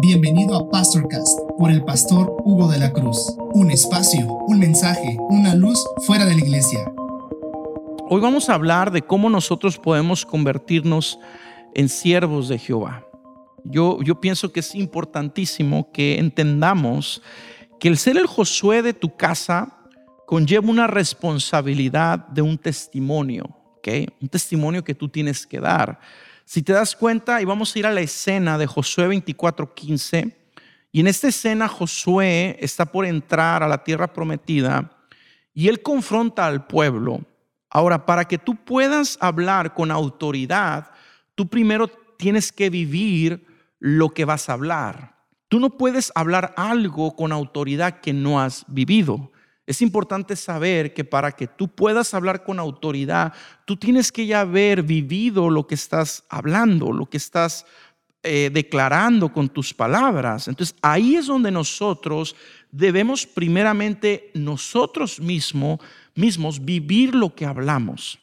Bienvenido a Pastorcast por el pastor Hugo de la Cruz. Un espacio, un mensaje, una luz fuera de la iglesia. Hoy vamos a hablar de cómo nosotros podemos convertirnos en siervos de Jehová. Yo, yo pienso que es importantísimo que entendamos que el ser el Josué de tu casa conlleva una responsabilidad de un testimonio, ¿ok? Un testimonio que tú tienes que dar. Si te das cuenta, y vamos a ir a la escena de Josué 24:15, y en esta escena Josué está por entrar a la tierra prometida y él confronta al pueblo. Ahora, para que tú puedas hablar con autoridad, tú primero tienes que vivir lo que vas a hablar. Tú no puedes hablar algo con autoridad que no has vivido. Es importante saber que para que tú puedas hablar con autoridad, tú tienes que ya haber vivido lo que estás hablando, lo que estás eh, declarando con tus palabras. Entonces ahí es donde nosotros debemos primeramente nosotros mismos, vivir lo que hablamos.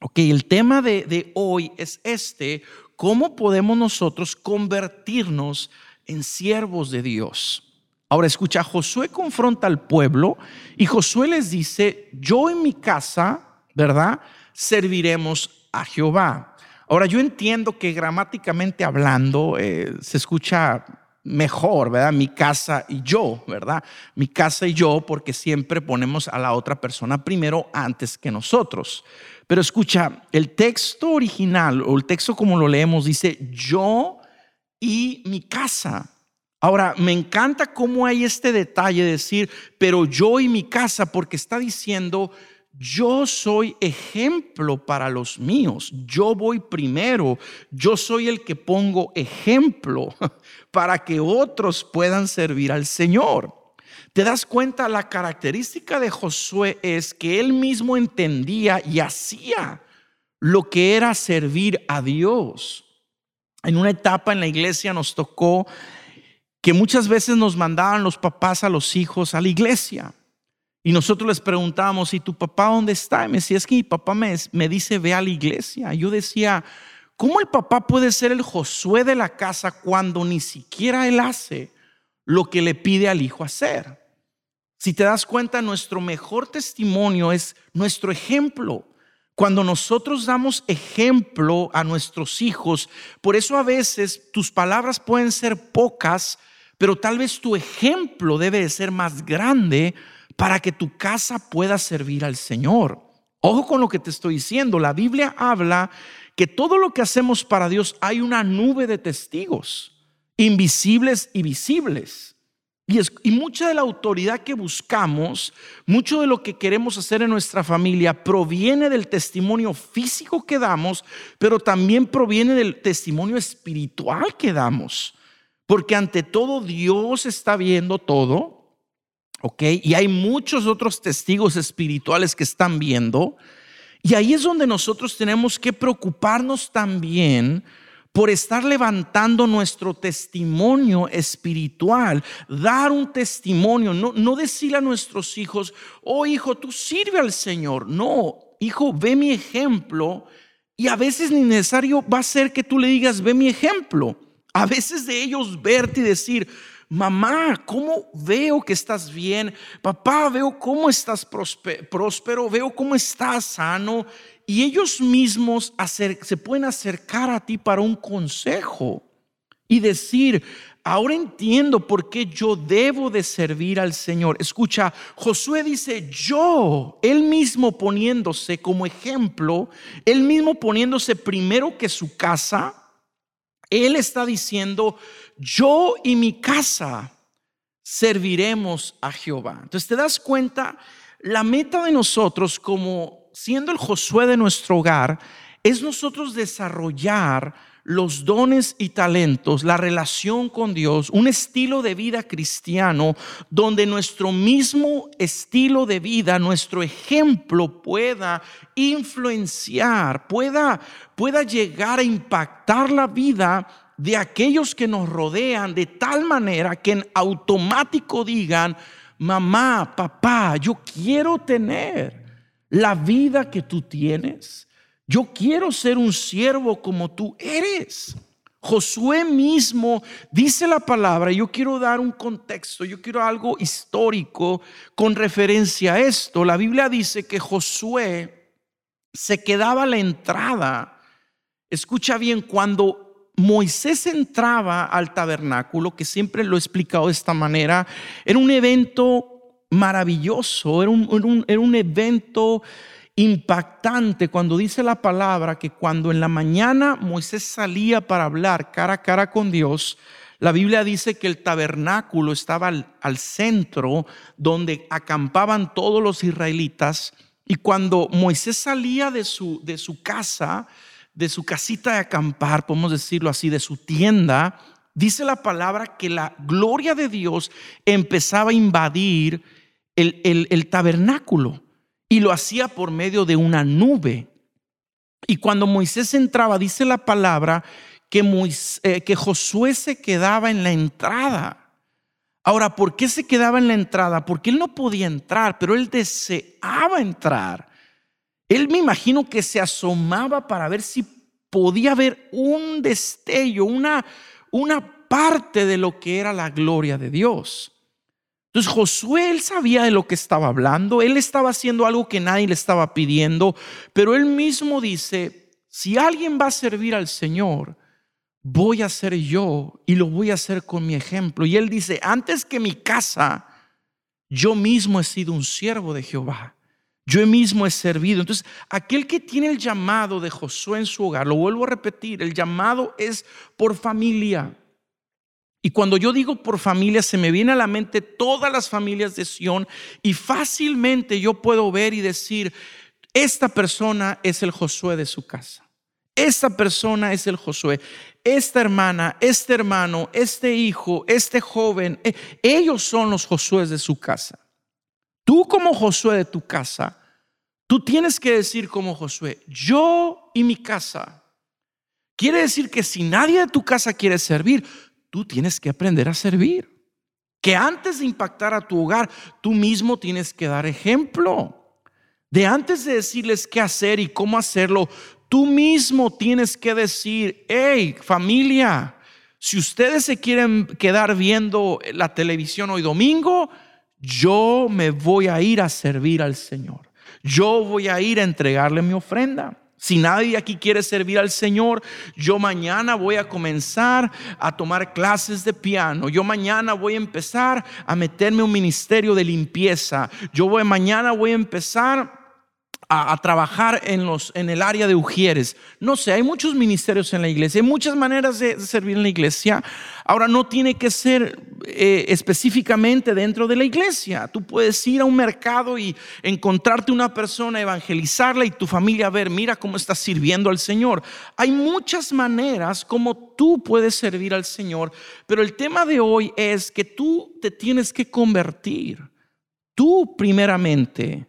Ok, el tema de, de hoy es este, ¿cómo podemos nosotros convertirnos en siervos de Dios. Ahora escucha, Josué confronta al pueblo y Josué les dice, yo en mi casa, ¿verdad? Serviremos a Jehová. Ahora yo entiendo que gramáticamente hablando eh, se escucha mejor, ¿verdad? Mi casa y yo, ¿verdad? Mi casa y yo, porque siempre ponemos a la otra persona primero antes que nosotros. Pero escucha, el texto original o el texto como lo leemos dice, yo y mi casa. Ahora, me encanta cómo hay este detalle de decir, pero yo y mi casa, porque está diciendo, yo soy ejemplo para los míos, yo voy primero, yo soy el que pongo ejemplo para que otros puedan servir al Señor. ¿Te das cuenta? La característica de Josué es que él mismo entendía y hacía lo que era servir a Dios en una etapa en la iglesia nos tocó que muchas veces nos mandaban los papás a los hijos a la iglesia. Y nosotros les preguntábamos, ¿y tu papá dónde está? Y me decía, es que mi papá me, me dice, ve a la iglesia. Yo decía, ¿cómo el papá puede ser el Josué de la casa cuando ni siquiera él hace lo que le pide al hijo hacer? Si te das cuenta, nuestro mejor testimonio es nuestro ejemplo. Cuando nosotros damos ejemplo a nuestros hijos, por eso a veces tus palabras pueden ser pocas, pero tal vez tu ejemplo debe de ser más grande para que tu casa pueda servir al Señor. Ojo con lo que te estoy diciendo. La Biblia habla que todo lo que hacemos para Dios hay una nube de testigos, invisibles y visibles. Y, mucha de la autoridad que buscamos, mucho de lo que queremos hacer en nuestra familia proviene del testimonio físico que damos, pero también proviene del testimonio espiritual que damos. Porque ante todo Dios está viendo todo, ¿ok? Y hay muchos otros testigos espirituales que están viendo. Y ahí es donde nosotros tenemos que preocuparnos también por estar levantando nuestro testimonio espiritual, dar un testimonio, no, no decirle a nuestros hijos, oh hijo, tú sirve al Señor. No, hijo, ve mi ejemplo. Y a veces ni necesario va a ser que tú le digas, ve mi ejemplo. A veces de ellos verte y decir, mamá, ¿cómo veo que estás bien? Papá, veo cómo estás próspero, veo cómo estás sano y ellos mismos se pueden acercar a ti para un consejo y decir, ahora entiendo por qué yo debo de servir al Señor. Escucha, Josué dice, yo, él mismo poniéndose como ejemplo, él mismo poniéndose primero que su casa, él está diciendo, yo y mi casa serviremos a Jehová. Entonces te das cuenta, la meta de nosotros como siendo el Josué de nuestro hogar, es nosotros desarrollar los dones y talentos, la relación con Dios, un estilo de vida cristiano donde nuestro mismo estilo de vida, nuestro ejemplo pueda influenciar, pueda, pueda llegar a impactar la vida de aquellos que nos rodean de tal manera que en automático digan, mamá, papá, yo quiero tener la vida que tú tienes. Yo quiero ser un siervo como tú eres. Josué mismo dice la palabra, yo quiero dar un contexto, yo quiero algo histórico con referencia a esto. La Biblia dice que Josué se quedaba a la entrada. Escucha bien, cuando Moisés entraba al tabernáculo, que siempre lo he explicado de esta manera, era un evento maravilloso, era un, era un evento impactante cuando dice la palabra que cuando en la mañana Moisés salía para hablar cara a cara con Dios, la Biblia dice que el tabernáculo estaba al, centro donde acampaban todos los israelitas y cuando Moisés salía de su, de su casa, de su casita de acampar, podemos decirlo así, de su tienda, dice la palabra que la gloria de Dios empezaba a invadir el, el tabernáculo y lo hacía por medio de una nube. Y cuando Moisés entraba, dice la palabra que, eh, que Josué se quedaba en la entrada. Ahora, ¿por qué se quedaba en la entrada? Porque él no podía entrar, pero él deseaba entrar. Él me imagino que se asomaba para ver si podía ver un destello, una, una parte de lo que era la gloria de Dios. Entonces Josué, él sabía de lo que estaba hablando, él estaba haciendo algo que nadie le estaba pidiendo, pero él mismo dice, si alguien va a servir al Señor, voy a ser yo y lo voy a hacer con mi ejemplo. Y él dice, antes que mi casa, yo mismo he sido un siervo de Jehová. Yo mismo he servido. Entonces, aquel que tiene el llamado de Josué en su hogar, lo vuelvo a repetir, el llamado es por familia. Y cuando yo digo por familia, se me viene a la mente todas las familias de Sión y fácilmente yo puedo ver y decir, esta persona es el Josué de su casa. Esta persona es el Josué. Esta hermana, este hermano, este hijo, este joven, eh, ellos son los Josué de su casa. Tú como Josué de tu casa, tú tienes que decir como Josué, yo y mi casa. Quiere decir que si nadie de tu casa quiere servir, tú tienes que aprender a servir. Que antes de impactar a tu hogar, tú mismo tienes que dar ejemplo. De antes de decirles qué hacer y cómo hacerlo, tú mismo tienes que decir, hey familia, si ustedes se quieren quedar viendo la televisión hoy domingo, yo me voy a ir a servir al Señor. Yo voy a ir a entregarle mi ofrenda. Si nadie aquí quiere servir al Señor, yo mañana voy a comenzar a tomar clases de piano. Yo mañana voy a empezar a meterme un ministerio de limpieza. Yo voy mañana voy a empezar a, trabajar en, los, en el área de Ujieres. No sé, hay muchos ministerios en la iglesia, hay muchas maneras de, servir en la iglesia. Ahora, no tiene que ser eh, específicamente dentro de la iglesia. Tú puedes ir a un mercado y encontrarte una persona, evangelizarla y tu familia ver, mira cómo estás sirviendo al Señor. Hay muchas maneras como tú puedes servir al Señor, pero el tema de hoy es que tú te tienes que convertir. Tú primeramente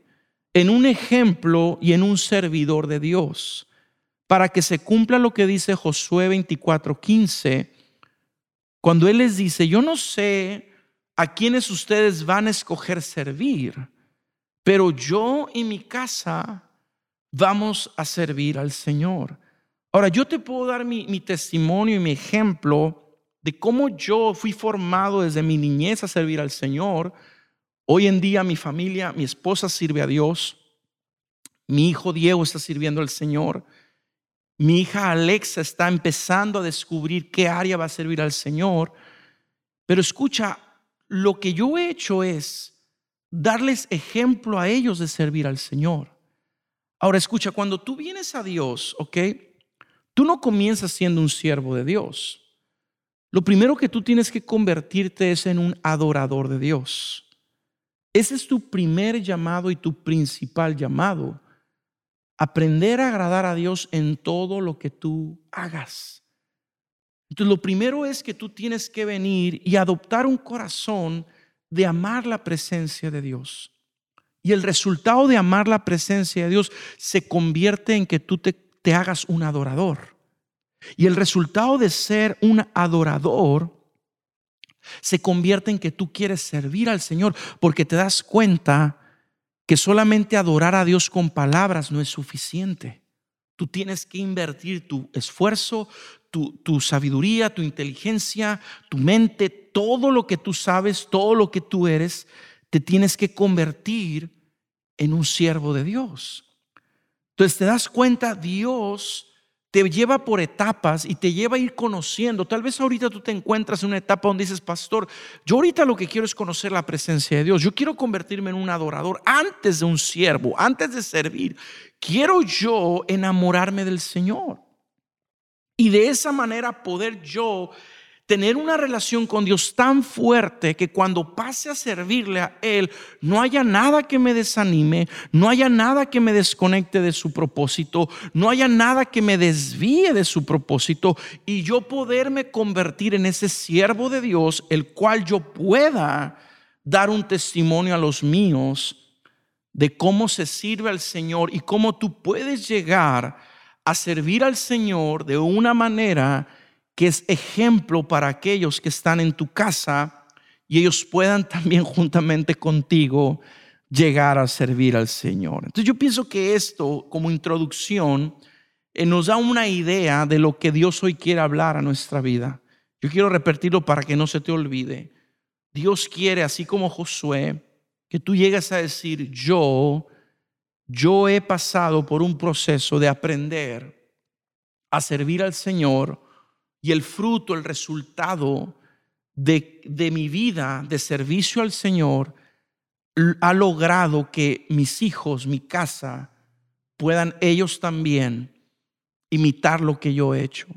en un ejemplo y en un servidor de Dios, para que se cumpla lo que dice Josué 24:15, cuando Él les dice, yo no sé a quiénes ustedes van a escoger servir, pero yo y mi casa vamos a servir al Señor. Ahora, yo te puedo dar mi, mi testimonio y mi ejemplo de cómo yo fui formado desde mi niñez a servir al Señor Hoy en día mi familia, mi esposa sirve a Dios, mi hijo Diego está sirviendo al Señor, mi hija Alexa está empezando a descubrir qué área va a servir al Señor. Pero escucha, lo que yo he hecho es darles ejemplo a ellos de servir al Señor. Ahora escucha, cuando tú vienes a Dios, ¿ok? Tú no comienzas siendo un siervo de Dios. Lo primero que tú tienes que convertirte es en un adorador de Dios. Ese es tu primer llamado y tu principal llamado. Aprender a agradar a Dios en todo lo que tú hagas. Entonces, lo primero es que tú tienes que venir y adoptar un corazón de amar la presencia de Dios. Y el resultado de amar la presencia de Dios se convierte en que tú te, te hagas un adorador. Y el resultado de ser un adorador se convierte en que tú quieres servir al Señor porque te das cuenta que solamente adorar a Dios con palabras no es suficiente. Tú tienes que invertir tu esfuerzo, tu, sabiduría, tu inteligencia, tu mente, todo lo que tú sabes, todo lo que tú eres, te tienes que convertir en un siervo de Dios. Entonces te das cuenta, Dios te lleva por etapas y te lleva a ir conociendo. Tal vez ahorita tú te encuentras en una etapa donde dices, pastor, yo ahorita lo que quiero es conocer la presencia de Dios. Yo quiero convertirme en un adorador antes de un siervo, antes de servir. Quiero yo enamorarme del Señor. Y de esa manera poder yo tener una relación con Dios tan fuerte que cuando pase a servirle a Él, no haya nada que me desanime, no haya nada que me desconecte de su propósito, no haya nada que me desvíe de su propósito y yo poderme convertir en ese siervo de Dios, el cual yo pueda dar un testimonio a los míos de cómo se sirve al Señor y cómo tú puedes llegar a servir al Señor de una manera que es ejemplo para aquellos que están en tu casa y ellos puedan también juntamente contigo llegar a servir al Señor. Entonces yo pienso que esto como introducción eh, nos da una idea de lo que Dios hoy quiere hablar a nuestra vida. Yo quiero repetirlo para que no se te olvide. Dios quiere, así como Josué, que tú llegues a decir, yo, yo he pasado por un proceso de aprender a servir al Señor y el fruto, el resultado de, de mi vida de servicio al Señor ha logrado que mis hijos, mi casa, puedan ellos también imitar lo que yo he hecho.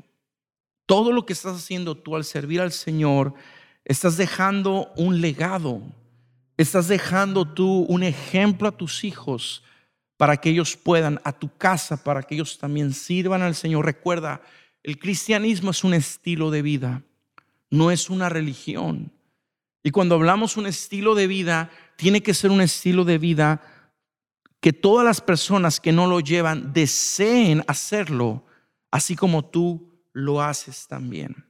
Todo lo que estás haciendo tú al servir al Señor, estás dejando un legado, estás dejando tú un ejemplo a tus hijos para que ellos puedan, a tu casa, para que ellos también sirvan al Señor. Recuerda, el cristianismo es un estilo de vida, no es una religión. Y cuando hablamos un estilo de vida, tiene que ser un estilo de vida que todas las personas que no lo llevan deseen hacerlo, así como tú lo haces también.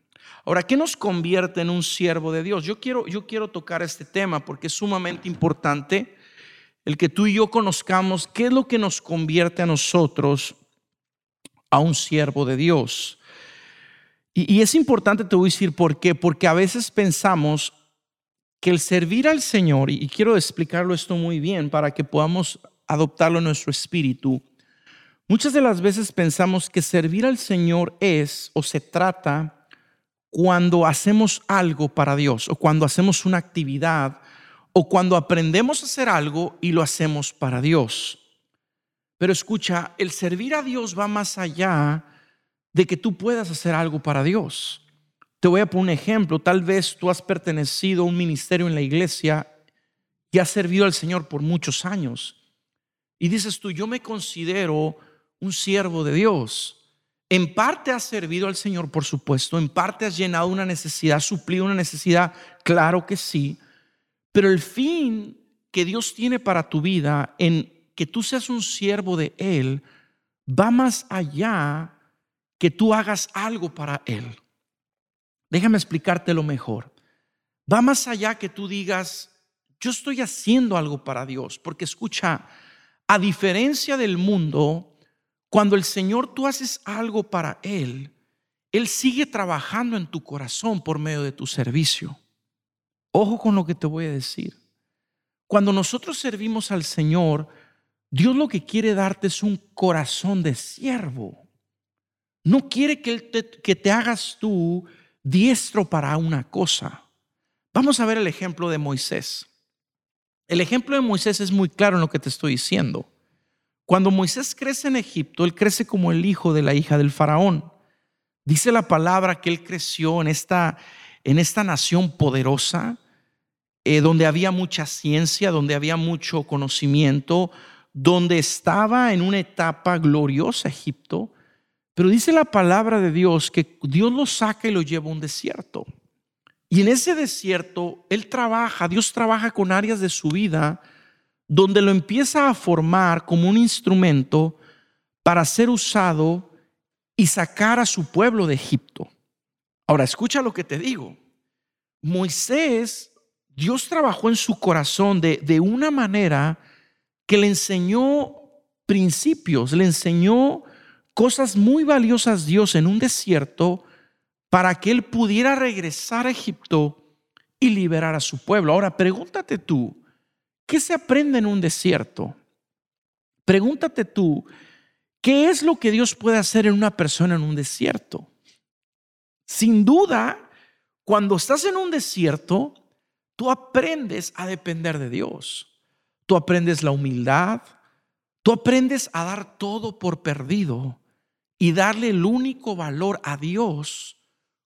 Ahora, ¿qué nos convierte en un siervo de Dios? Yo quiero, yo quiero tocar este tema porque es sumamente importante el que tú y yo conozcamos qué es lo que nos convierte a nosotros a un siervo de Dios. Y, es importante, te voy a decir por qué, porque a veces pensamos que el servir al Señor, y, quiero explicarlo esto muy bien para que podamos adoptarlo en nuestro espíritu, muchas de las veces pensamos que servir al Señor es o se trata cuando hacemos algo para Dios o cuando hacemos una actividad o cuando aprendemos a hacer algo y lo hacemos para Dios. Pero escucha, el servir a Dios va más allá de que tú puedas hacer algo para Dios. Te voy a poner un ejemplo. Tal vez tú has pertenecido a un ministerio en la iglesia y has servido al Señor por muchos años. Y dices tú, yo me considero un siervo de Dios. En parte has servido al Señor, por supuesto. En parte has llenado una necesidad, suplido una necesidad. Claro que sí. Pero el fin que Dios tiene para tu vida en que tú seas un siervo de Él va más allá que tú hagas algo para Él. Déjame explicártelo mejor. Va más allá que tú digas, yo estoy haciendo algo para Dios, porque escucha, a diferencia del mundo, cuando el Señor tú haces algo para Él, Él sigue trabajando en tu corazón por medio de tu servicio. Ojo con lo que te voy a decir. Cuando nosotros servimos al Señor, Dios lo que quiere darte es un corazón de siervo. No quiere que, te, que te hagas tú diestro para una cosa. Vamos a ver el ejemplo de Moisés. El ejemplo de Moisés es muy claro en lo que te estoy diciendo. Cuando Moisés crece en Egipto, él crece como el hijo de la hija del faraón. Dice la palabra que él creció en esta, en esta nación poderosa, eh, donde había mucha ciencia, donde había mucho conocimiento, donde estaba en una etapa gloriosa Egipto, pero dice la palabra de Dios que Dios lo saca y lo lleva a un desierto. Y en ese desierto, Él trabaja, Dios trabaja con áreas de su vida donde lo empieza a formar como un instrumento para ser usado y sacar a su pueblo de Egipto. Ahora, escucha lo que te digo. Moisés, Dios trabajó en su corazón de, de una manera que le enseñó principios, le enseñó cosas muy valiosas Dios en un desierto para que él pudiera regresar a Egipto y liberar a su pueblo. Ahora, pregúntate tú, ¿qué se aprende en un desierto? Pregúntate tú, ¿qué es lo que Dios puede hacer en una persona en un desierto? Sin duda, cuando estás en un desierto, tú aprendes a depender de Dios. Tú aprendes la humildad, tú aprendes a dar todo por perdido y darle el único valor a Dios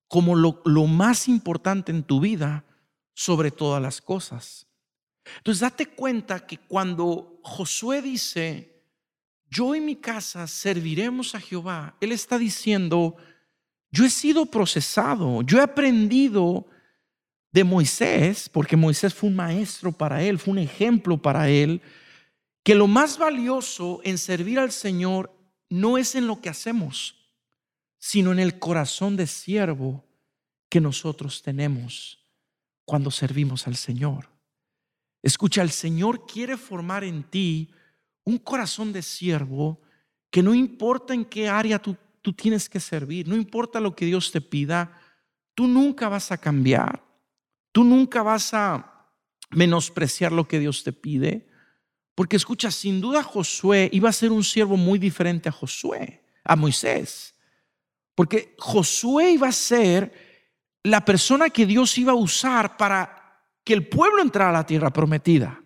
como lo, más importante en tu vida sobre todas las cosas. Entonces date cuenta que cuando Josué dice, yo y mi casa serviremos a Jehová, él está diciendo, yo he sido procesado, yo he aprendido de Moisés, porque Moisés fue un maestro para él, fue un ejemplo para él, que lo más valioso en servir al Señor no es en lo que hacemos, sino en el corazón de siervo que nosotros tenemos cuando servimos al Señor. Escucha, el Señor quiere formar en ti un corazón de siervo que no importa en qué área tú, tú tienes que servir, no importa lo que Dios te pida, tú nunca vas a cambiar, tú nunca vas a menospreciar lo que Dios te pide, porque escucha, sin duda Josué iba a ser un siervo muy diferente a Josué, a Moisés. Porque Josué iba a ser la persona que Dios iba a usar para que el pueblo entrara a la tierra prometida.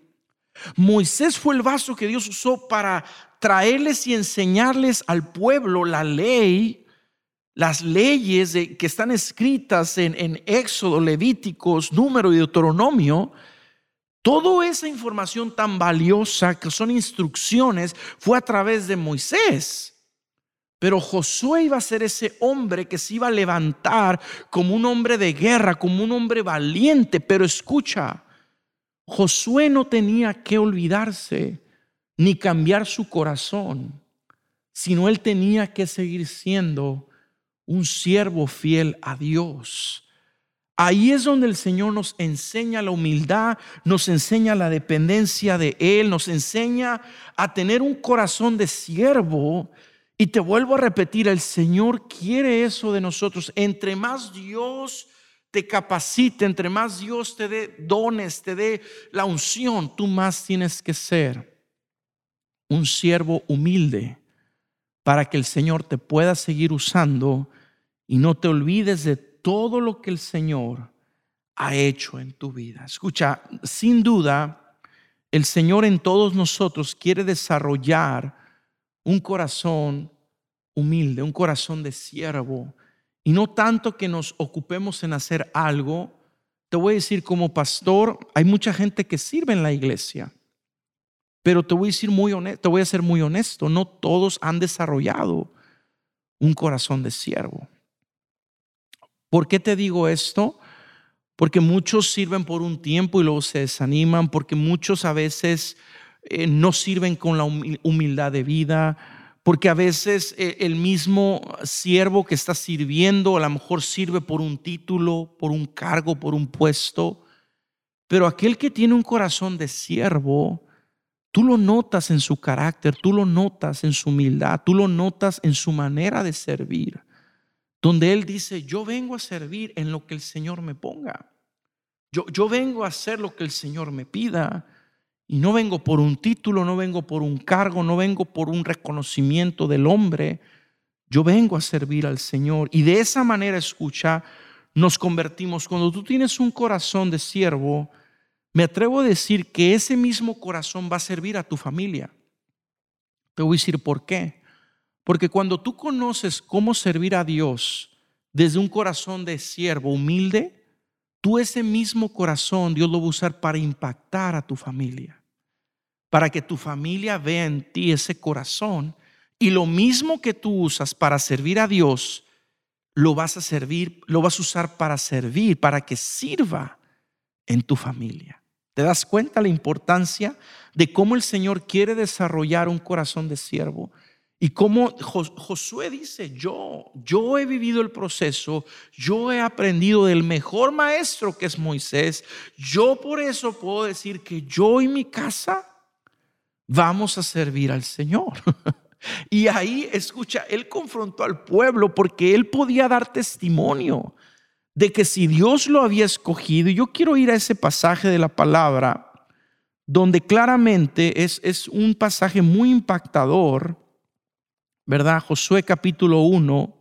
Moisés fue el vaso que Dios usó para traerles y enseñarles al pueblo la ley, las leyes que están escritas en, en Éxodo, Levíticos, Número y Deuteronomio Toda esa información tan valiosa que son instrucciones fue a través de Moisés. Pero Josué iba a ser ese hombre que se iba a levantar como un hombre de guerra, como un hombre valiente. Pero escucha, Josué no tenía que olvidarse ni cambiar su corazón, sino él tenía que seguir siendo un siervo fiel a Dios. Ahí es donde el Señor nos enseña la humildad, nos enseña la dependencia de Él, nos enseña a tener un corazón de siervo. Y te vuelvo a repetir, el Señor quiere eso de nosotros. Entre más Dios te capacite, entre más Dios te dé dones, te dé la unción, tú más tienes que ser un siervo humilde para que el Señor te pueda seguir usando y no te olvides de todo lo que el Señor ha hecho en tu vida. Escucha, sin duda, el Señor en todos nosotros quiere desarrollar un corazón humilde, un corazón de siervo, y no tanto que nos ocupemos en hacer algo. Te voy a decir, como pastor, hay mucha gente que sirve en la iglesia, pero te voy a decir muy honesto, te voy a ser muy honesto, no todos han desarrollado un corazón de siervo. ¿Por qué te digo esto? Porque muchos sirven por un tiempo y luego se desaniman, porque muchos a veces eh, no sirven con la humildad de vida, porque a veces eh, el mismo siervo que está sirviendo a lo mejor sirve por un título, por un cargo, por un puesto, pero aquel que tiene un corazón de siervo, tú lo notas en su carácter, tú lo notas en su humildad, tú lo notas en su manera de servir donde Él dice, yo vengo a servir en lo que el Señor me ponga. Yo, yo vengo a hacer lo que el Señor me pida. Y no vengo por un título, no vengo por un cargo, no vengo por un reconocimiento del hombre. Yo vengo a servir al Señor. Y de esa manera, escucha, nos convertimos. Cuando tú tienes un corazón de siervo, me atrevo a decir que ese mismo corazón va a servir a tu familia. Te voy a decir por qué. Porque cuando tú conoces cómo servir a Dios desde un corazón de siervo humilde, tú ese mismo corazón Dios lo va a usar para impactar a tu familia. Para que tu familia vea en ti ese corazón y lo mismo que tú usas para servir a Dios, lo vas a servir, lo vas a usar para servir, para que sirva en tu familia. ¿Te das cuenta la importancia de cómo el Señor quiere desarrollar un corazón de siervo? Y como Josué dice, yo, yo he vivido el proceso, yo he aprendido del mejor maestro que es Moisés, yo por eso puedo decir que yo y mi casa vamos a servir al Señor. Y ahí, escucha, él confrontó al pueblo porque él podía dar testimonio de que si Dios lo había escogido, y yo quiero ir a ese pasaje de la palabra, donde claramente es, es un pasaje muy impactador, ¿verdad? Josué capítulo 1,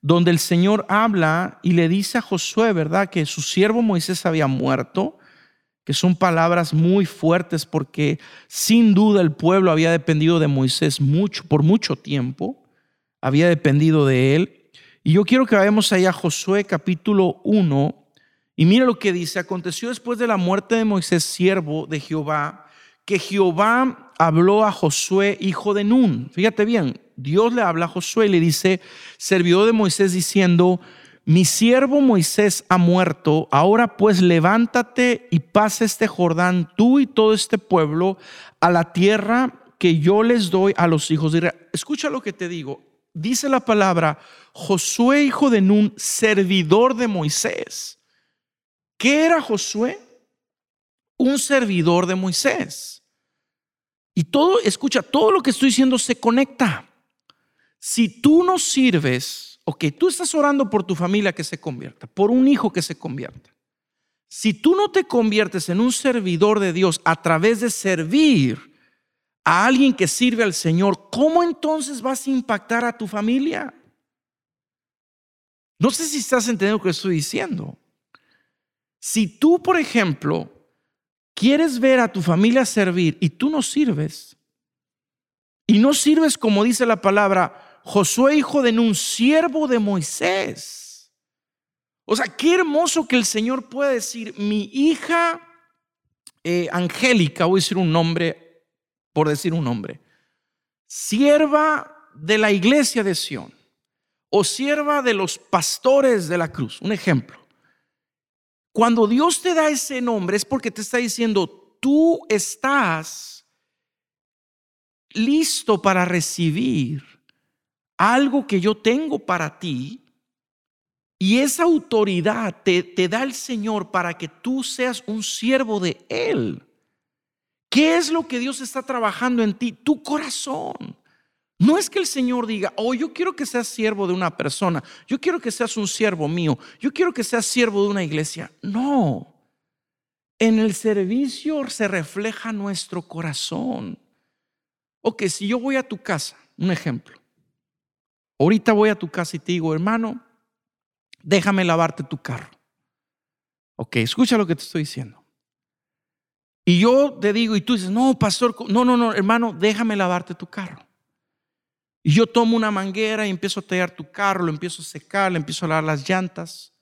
donde el Señor habla y le dice a Josué, ¿verdad? Que su siervo Moisés había muerto, que son palabras muy fuertes porque sin duda el pueblo había dependido de Moisés mucho, por mucho tiempo, había dependido de él. Y yo quiero que vayamos allá a Josué capítulo 1 y mira lo que dice, aconteció después de la muerte de Moisés, siervo de Jehová, que Jehová habló a Josué, hijo de Nun. Fíjate bien, Dios le habla a Josué y le dice, servidor de Moisés diciendo, mi siervo Moisés ha muerto, ahora pues levántate y pasa este Jordán, tú y todo este pueblo, a la tierra que yo les doy a los hijos de Israel. Escucha lo que te digo, dice la palabra, Josué, hijo de Nun, servidor de Moisés. ¿Qué era Josué? Un servidor de Moisés. Y todo, escucha, todo lo que estoy diciendo se conecta. Si tú no sirves, ok, tú estás orando por tu familia que se convierta, por un hijo que se convierta. Si tú no te conviertes en un servidor de Dios a través de servir a alguien que sirve al Señor, ¿cómo entonces vas a impactar a tu familia? No sé si estás entendiendo lo que estoy diciendo. Si tú, por ejemplo, quieres ver a tu familia servir y tú no sirves, y no sirves como dice la palabra, Josué hijo de un siervo de Moisés. O sea, qué hermoso que el Señor puede decir, mi hija eh, Angélica, voy a decir un nombre, por decir un nombre, sierva de la iglesia de Sión o sierva de los pastores de la cruz. Un ejemplo. Cuando Dios te da ese nombre es porque te está diciendo, tú estás listo para recibir algo que yo tengo para ti y esa autoridad te, te da el Señor para que tú seas un siervo de Él. ¿Qué es lo que Dios está trabajando en ti? Tu corazón. No es que el Señor diga, oh, yo quiero que seas siervo de una persona, yo quiero que seas un siervo mío, yo quiero que seas siervo de una iglesia. No. En el servicio se refleja nuestro corazón. Ok, si yo voy a tu casa, un ejemplo. Ahorita voy a tu casa y te digo, hermano, déjame lavarte tu carro. Ok, escucha lo que te estoy diciendo. Y yo te digo, y tú dices, no, pastor, no, no, no, hermano, déjame lavarte tu carro. Y yo tomo una manguera y empiezo a tallar tu carro, lo empiezo a secar, le empiezo a lavar las llantas.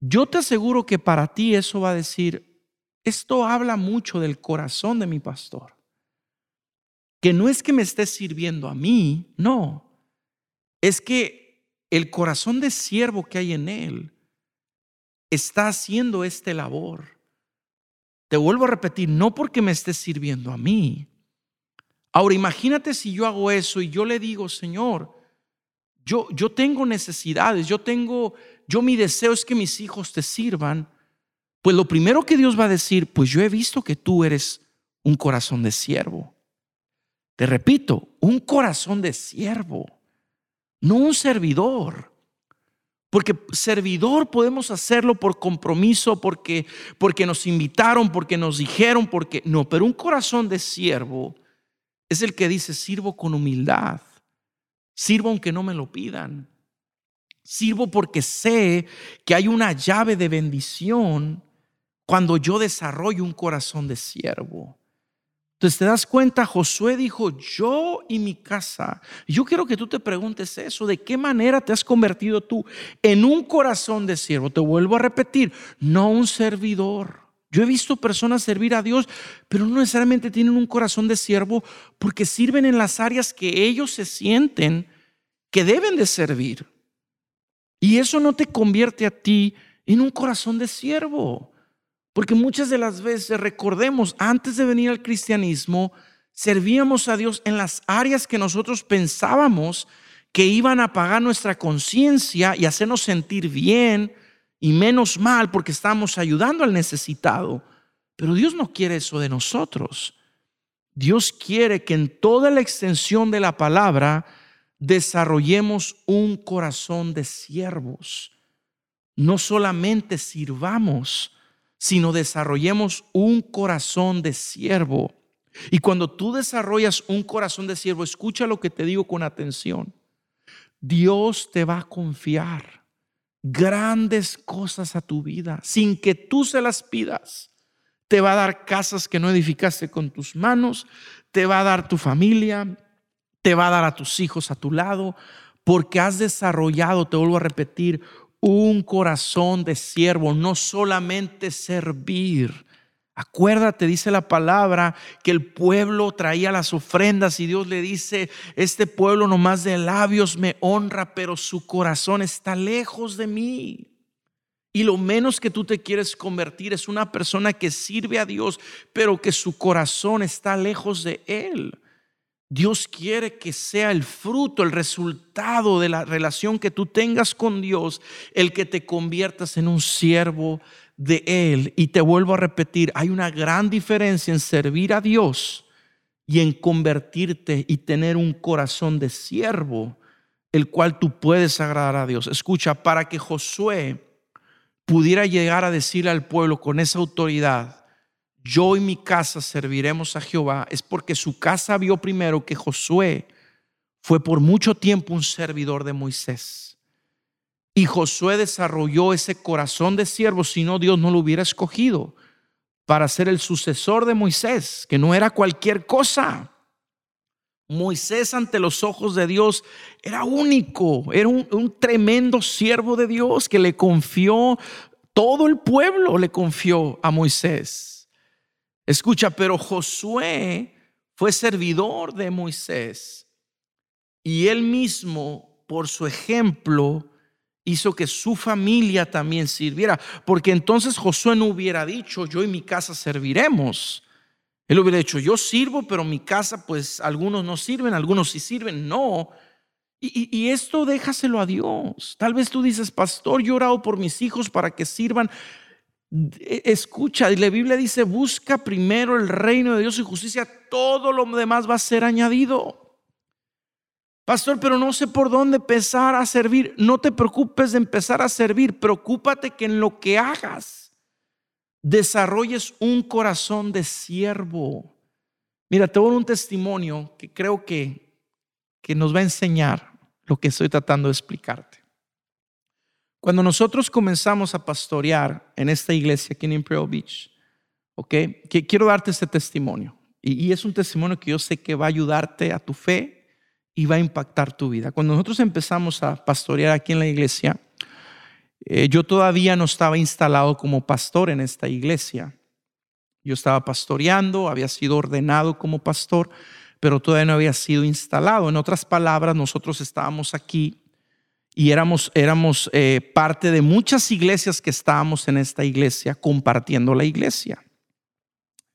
Yo te aseguro que para ti eso va a decir, esto habla mucho del corazón de mi pastor. Que no es que me esté sirviendo a mí, no. Es que el corazón de siervo que hay en él está haciendo este labor. Te vuelvo a repetir, no porque me esté sirviendo a mí, Ahora imagínate si yo hago eso y yo le digo, Señor, yo, yo tengo necesidades, yo tengo, yo mi deseo es que mis hijos te sirvan. Pues lo primero que Dios va a decir, pues yo he visto que tú eres un corazón de siervo. Te repito, un corazón de siervo, no un servidor. Porque servidor podemos hacerlo por compromiso, porque, porque nos invitaron, porque nos dijeron, porque no, pero un corazón de siervo es el que dice, sirvo con humildad, sirvo aunque no me lo pidan, sirvo porque sé que hay una llave de bendición cuando yo desarrollo un corazón de siervo. Entonces te das cuenta, Josué dijo, yo y mi casa. Yo quiero que tú te preguntes eso, ¿de qué manera te has convertido tú en un corazón de siervo? Te vuelvo a repetir, no un servidor. Yo he visto personas servir a Dios, pero no necesariamente tienen un corazón de siervo porque sirven en las áreas que ellos se sienten que deben de servir. Y eso no te convierte a ti en un corazón de siervo. Porque muchas de las veces, recordemos, antes de venir al cristianismo, servíamos a Dios en las áreas que nosotros pensábamos que iban a pagar nuestra conciencia y hacernos sentir bien y menos mal porque estamos ayudando al necesitado. Pero Dios no quiere eso de nosotros. Dios quiere que en toda la extensión de la palabra desarrollemos un corazón de siervos. No solamente sirvamos, sino desarrollemos un corazón de siervo. Y cuando tú desarrollas un corazón de siervo, escucha lo que te digo con atención. Dios te va a confiar grandes cosas a tu vida sin que tú se las pidas. Te va a dar casas que no edificaste con tus manos, te va a dar tu familia, te va a dar a tus hijos a tu lado, porque has desarrollado, te vuelvo a repetir, un corazón de siervo, no solamente servir. Acuérdate, dice la palabra, que el pueblo traía las ofrendas y Dios le dice, este pueblo nomás de labios me honra, pero su corazón está lejos de mí. Y lo menos que tú te quieres convertir es una persona que sirve a Dios, pero que su corazón está lejos de Él. Dios quiere que sea el fruto, el resultado de la relación que tú tengas con Dios, el que te conviertas en un siervo de Él. Y te vuelvo a repetir, hay una gran diferencia en servir a Dios y en convertirte y tener un corazón de siervo, el cual tú puedes agradar a Dios. Escucha, para que Josué pudiera llegar a decirle al pueblo con esa autoridad, yo y mi casa serviremos a Jehová, es porque su casa vio primero que Josué fue por mucho tiempo un servidor de Moisés. Y Josué desarrolló ese corazón de siervo, si no Dios no lo hubiera escogido para ser el sucesor de Moisés, que no era cualquier cosa. Moisés ante los ojos de Dios era único, era un, un, tremendo siervo de Dios que le confió, todo el pueblo le confió a Moisés. Escucha, pero Josué fue servidor de Moisés y él mismo, por su ejemplo, hizo que su familia también sirviera, porque entonces Josué no hubiera dicho, yo y mi casa serviremos. Él hubiera dicho, yo sirvo, pero mi casa, pues algunos no sirven, algunos sí sirven. No. Y, y, esto déjaselo a Dios. Tal vez tú dices, pastor, yo he orado por mis hijos para que sirvan. E, escucha, y la Biblia dice, busca primero el reino de Dios y justicia, todo lo demás va a ser añadido. Pastor, pero no sé por dónde empezar a servir. No te preocupes de empezar a servir, preocúpate que en lo que hagas desarrolles un corazón de siervo. Mira, te voy a un testimonio que creo que, que nos va a enseñar lo que estoy tratando de explicarte. Cuando nosotros comenzamos a pastorear en esta iglesia aquí en Imperial Beach, ¿ok? Quiero darte este testimonio. Y, es un testimonio que yo sé que va a ayudarte a tu fe y va a impactar tu vida. Cuando nosotros empezamos a pastorear aquí en la iglesia, eh, yo todavía no estaba instalado como pastor en esta iglesia. Yo estaba pastoreando, había sido ordenado como pastor, pero todavía no había sido instalado. En otras palabras, nosotros estábamos aquí y éramos, éramos eh, parte de muchas iglesias que estábamos en esta iglesia compartiendo la iglesia.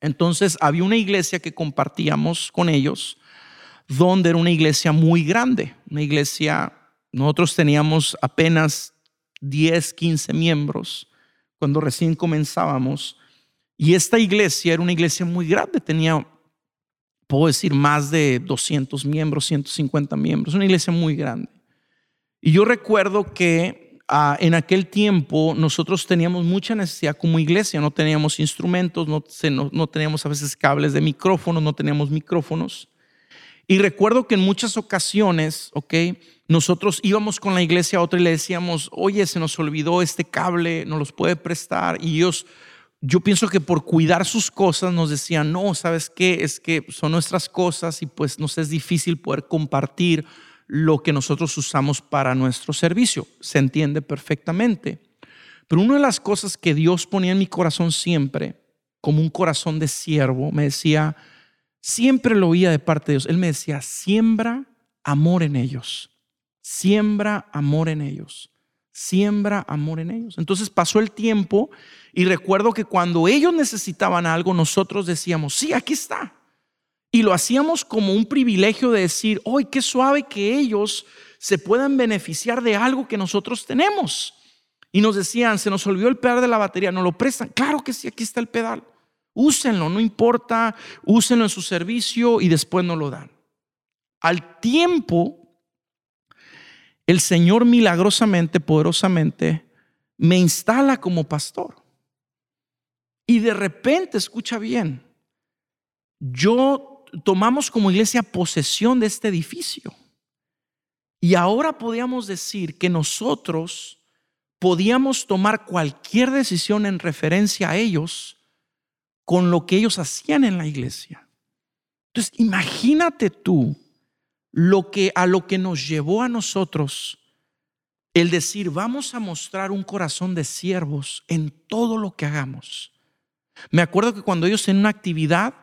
Entonces había una iglesia que compartíamos con ellos, donde era una iglesia muy grande, una iglesia, nosotros teníamos apenas 10, 15 miembros cuando recién comenzábamos, y esta iglesia era una iglesia muy grande, tenía, puedo decir, más de 200 miembros, 150 miembros, una iglesia muy grande. Y yo recuerdo que ah, en aquel tiempo nosotros teníamos mucha necesidad como iglesia, no teníamos instrumentos, no, no, teníamos a veces cables de micrófonos, no teníamos micrófonos. Y recuerdo que en muchas ocasiones, ok, nosotros íbamos con la iglesia a otra y le decíamos, oye, se nos olvidó este cable, ¿nos los puede prestar? Y ellos, yo pienso que por cuidar sus cosas nos decían, no, ¿sabes qué? Es que son nuestras cosas y pues nos es difícil poder compartir lo que nosotros usamos para nuestro servicio. Se entiende perfectamente. Pero una de las cosas que Dios ponía en mi corazón siempre, como un corazón de siervo, me decía, siempre lo oía de parte de Dios. Él me decía, siembra amor en ellos. Siembra amor en ellos. Siembra amor en ellos. Entonces pasó el tiempo y recuerdo que cuando ellos necesitaban algo, nosotros decíamos, sí, aquí está. Y lo hacíamos como un privilegio de decir, hoy qué suave que ellos se puedan beneficiar de algo que nosotros tenemos. Y nos decían, se nos olvidó el pedal de la batería, ¿no lo prestan? Claro que sí, aquí está el pedal. Úsenlo, no importa, úsenlo en su servicio y después no lo dan. Al tiempo, el Señor milagrosamente, poderosamente, me instala como pastor. Y de repente, escucha bien, yo tomamos como iglesia posesión de este edificio. Y ahora podíamos decir que nosotros podíamos tomar cualquier decisión en referencia a ellos con lo que ellos hacían en la iglesia. Entonces, imagínate tú lo que a lo que nos llevó a nosotros el decir, vamos a mostrar un corazón de siervos en todo lo que hagamos. Me acuerdo que cuando ellos en una actividad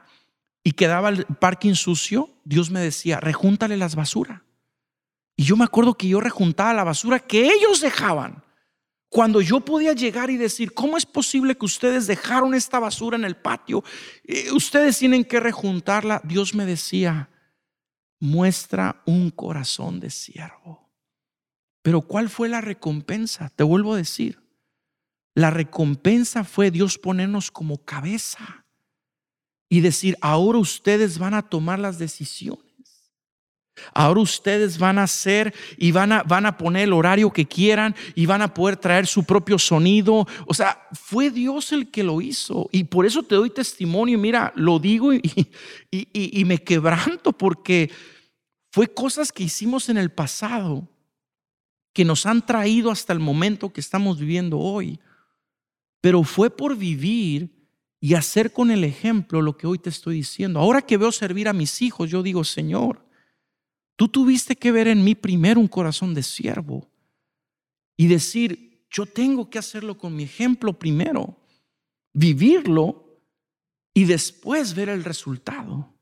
y quedaba el parking sucio, Dios me decía, rejúntale las basuras. Y yo me acuerdo que yo rejuntaba la basura que ellos dejaban. Cuando yo podía llegar y decir, ¿cómo es posible que ustedes dejaron esta basura en el patio? Eh, ustedes tienen que rejuntarla. Dios me decía, muestra un corazón de siervo. Pero ¿cuál fue la recompensa? Te vuelvo a decir, la recompensa fue Dios ponernos como cabeza y decir, ahora ustedes van a tomar las decisiones. Ahora ustedes van a hacer y van a, van a poner el horario que quieran y van a poder traer su propio sonido. O sea, fue Dios el que lo hizo. Y por eso te doy testimonio. Mira, lo digo y, y, y me quebranto porque fue cosas que hicimos en el pasado que nos han traído hasta el momento que estamos viviendo hoy. Pero fue por vivir y hacer con el ejemplo lo que hoy te estoy diciendo. Ahora que veo servir a mis hijos, yo digo, Señor, tú tuviste que ver en mí primero un corazón de siervo y decir, yo tengo que hacerlo con mi ejemplo primero, vivirlo y después ver el resultado.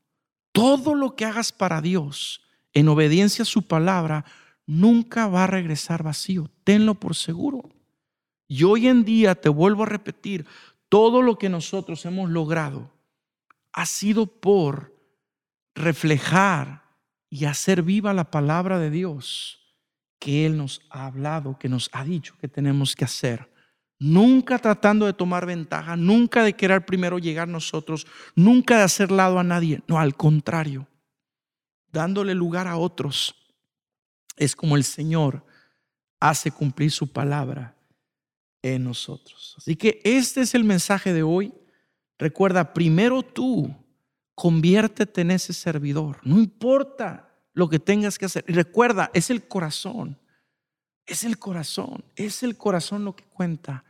Todo lo que hagas para Dios en obediencia a su palabra nunca va a regresar vacío. Tenlo por seguro. Y hoy en día, te vuelvo a repetir, todo lo que nosotros hemos logrado ha sido por reflejar y hacer viva la palabra de Dios que Él nos ha hablado, que nos ha dicho que tenemos que hacer. Nunca tratando de tomar ventaja, nunca de querer primero llegar nosotros, nunca de hacer lado a nadie. No, al contrario, dándole lugar a otros. Es como el Señor hace cumplir su palabra en nosotros. Así que este es el mensaje de hoy. Recuerda, primero tú conviértete en ese servidor. No importa lo que tengas que hacer. Y recuerda, es el corazón. Es el corazón. Es el corazón lo que cuenta.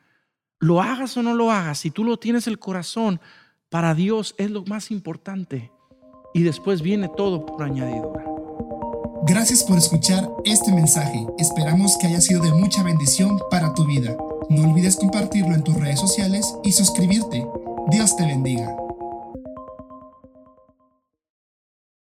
Lo hagas o no lo hagas, si tú lo tienes el corazón, para Dios es lo más importante. Y después viene todo por añadidura. Gracias por escuchar este mensaje. Esperamos que haya sido de mucha bendición para tu vida. No olvides compartirlo en tus redes sociales y suscribirte. Dios te bendiga.